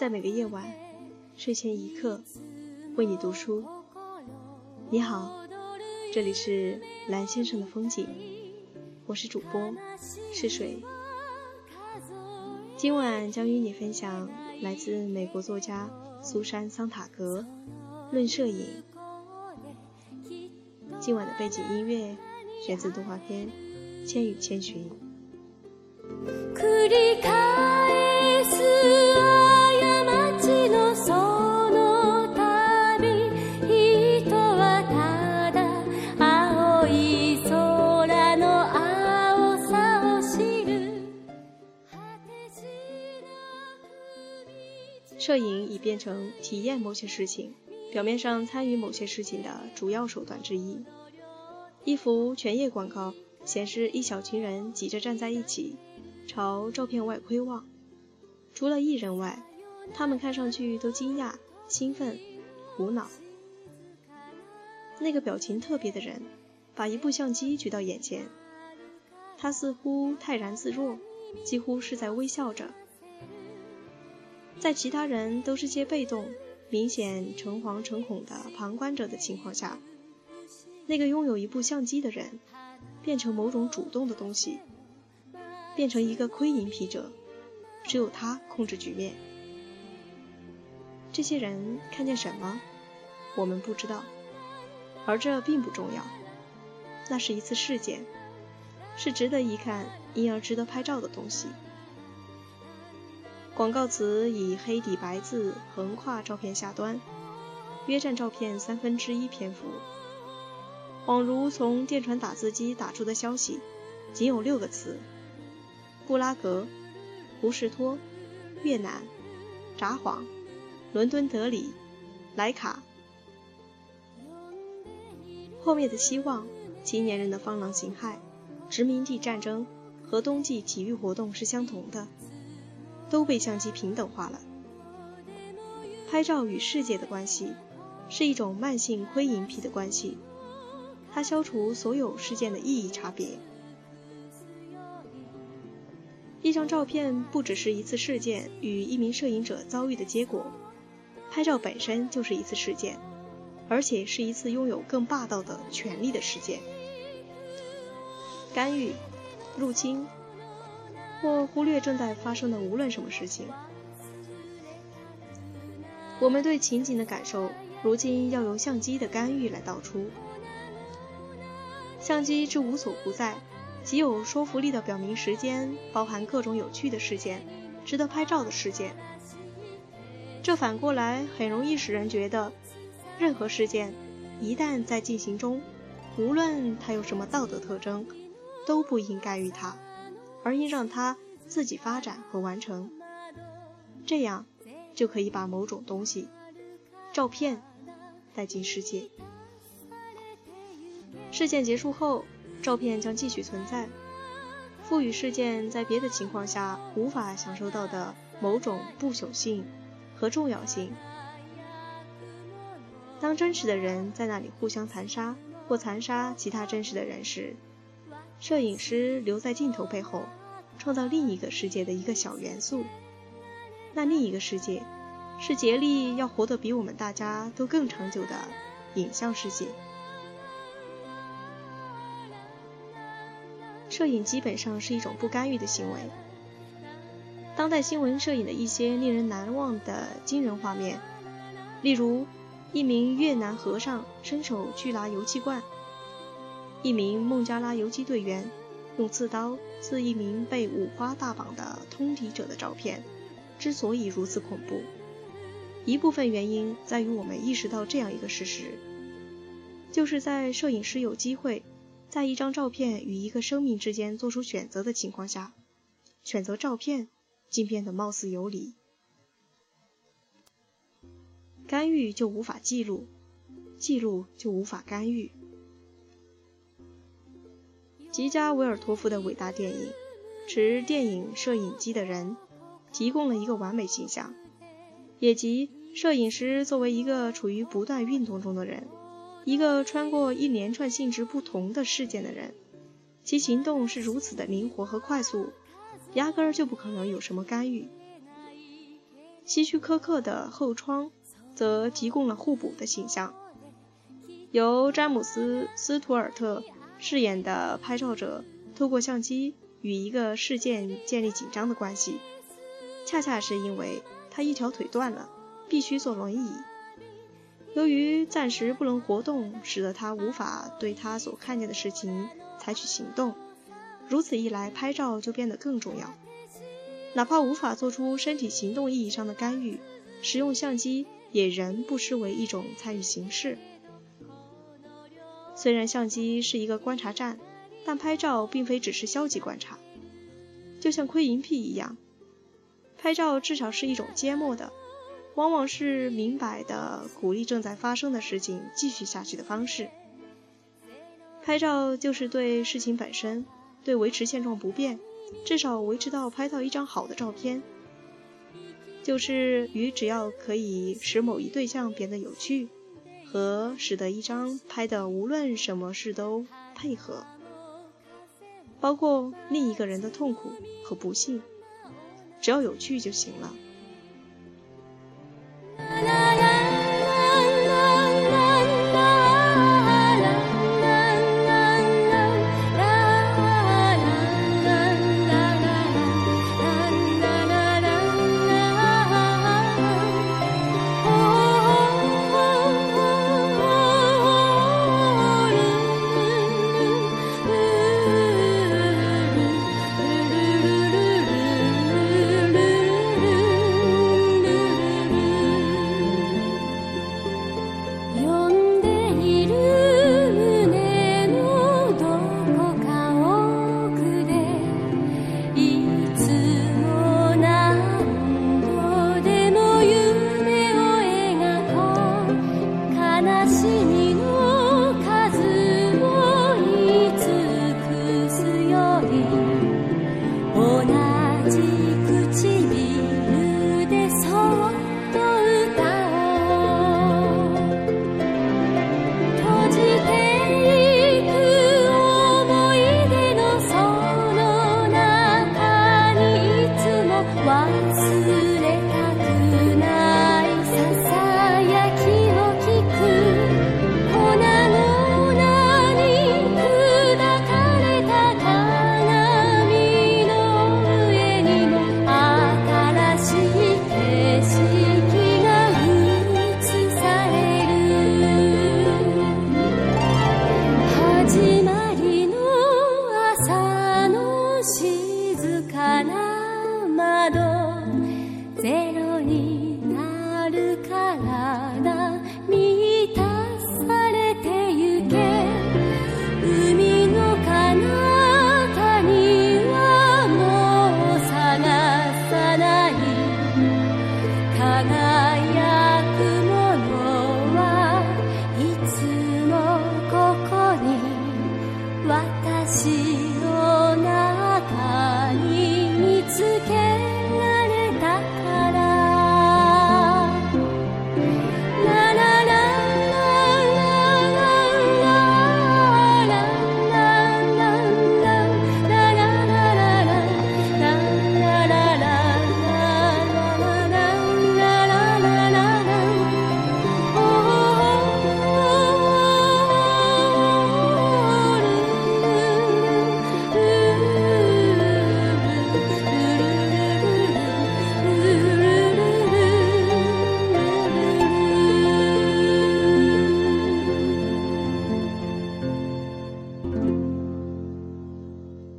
在每个夜晚，睡前一刻，为你读书。你好，这里是蓝先生的风景，我是主播是水。今晚将与你分享来自美国作家苏珊·桑塔格《论摄影》。今晚的背景音乐选自动画片《千与千寻》。摄影已变成体验某些事情。表面上参与某些事情的主要手段之一。一幅全页广告显示一小群人挤着站在一起，朝照片外窥望。除了一人外，他们看上去都惊讶、兴奋、苦恼。那个表情特别的人把一部相机举到眼前，他似乎泰然自若，几乎是在微笑着。在其他人都是些被动。明显诚惶诚恐的旁观者的情况下，那个拥有一部相机的人变成某种主动的东西，变成一个窥隐癖者，只有他控制局面。这些人看见什么，我们不知道，而这并不重要。那是一次事件，是值得一看，因而值得拍照的东西。广告词以黑底白字横跨照片下端，约占照片三分之一篇幅。恍如从电传打字机打出的消息，仅有六个词：布拉格、胡士托、越南、札幌、伦敦德里、莱卡。后面的希望、青年人的方狼形骸、殖民地战争和冬季体育活动是相同的。都被相机平等化了。拍照与世界的关系是一种慢性窥隐癖的关系，它消除所有事件的意义差别。一张照片不只是一次事件与一名摄影者遭遇的结果，拍照本身就是一次事件，而且是一次拥有更霸道的权利的事件。干预、入侵。或忽略正在发生的无论什么事情。我们对情景的感受，如今要由相机的干预来导出。相机之无所不在，极有说服力地表明时间包含各种有趣的事件，值得拍照的事件。这反过来很容易使人觉得，任何事件一旦在进行中，无论它有什么道德特征，都不应该与它。而应让它自己发展和完成，这样就可以把某种东西，照片带进世界。事件结束后，照片将继续存在，赋予事件在别的情况下无法享受到的某种不朽性和重要性。当真实的人在那里互相残杀或残杀其他真实的人时，摄影师留在镜头背后，创造另一个世界的一个小元素。那另一个世界，是竭力要活得比我们大家都更长久的影像世界。摄影基本上是一种不干预的行为。当代新闻摄影的一些令人难忘的惊人画面，例如一名越南和尚伸手去拿油气罐。一名孟加拉游击队员用刺刀刺一名被五花大绑的通敌者的照片，之所以如此恐怖，一部分原因在于我们意识到这样一个事实：就是在摄影师有机会在一张照片与一个生命之间做出选择的情况下，选择照片竟变得貌似有理。干预就无法记录，记录就无法干预。吉加维尔托夫的伟大电影《持电影摄影机的人》提供了一个完美形象，也即摄影师作为一个处于不断运动中的人，一个穿过一连串性质不同的事件的人，其行动是如此的灵活和快速，压根儿就不可能有什么干预。希区柯克的《后窗》则提供了互补的形象。由詹姆斯·斯图尔特饰演的拍照者，透过相机与一个事件建立紧张的关系，恰恰是因为他一条腿断了，必须坐轮椅。由于暂时不能活动，使得他无法对他所看见的事情采取行动。如此一来，拍照就变得更重要。哪怕无法做出身体行动意义上的干预，使用相机也仍不失为一种参与形式。虽然相机是一个观察站，但拍照并非只是消极观察。就像窥淫癖一样，拍照至少是一种缄默的。往往是明摆的鼓励正在发生的事情继续下去的方式。拍照就是对事情本身，对维持现状不变，至少维持到拍到一张好的照片，就是与只要可以使某一对象变得有趣，和使得一张拍的无论什么事都配合，包括另一个人的痛苦和不幸，只要有趣就行了。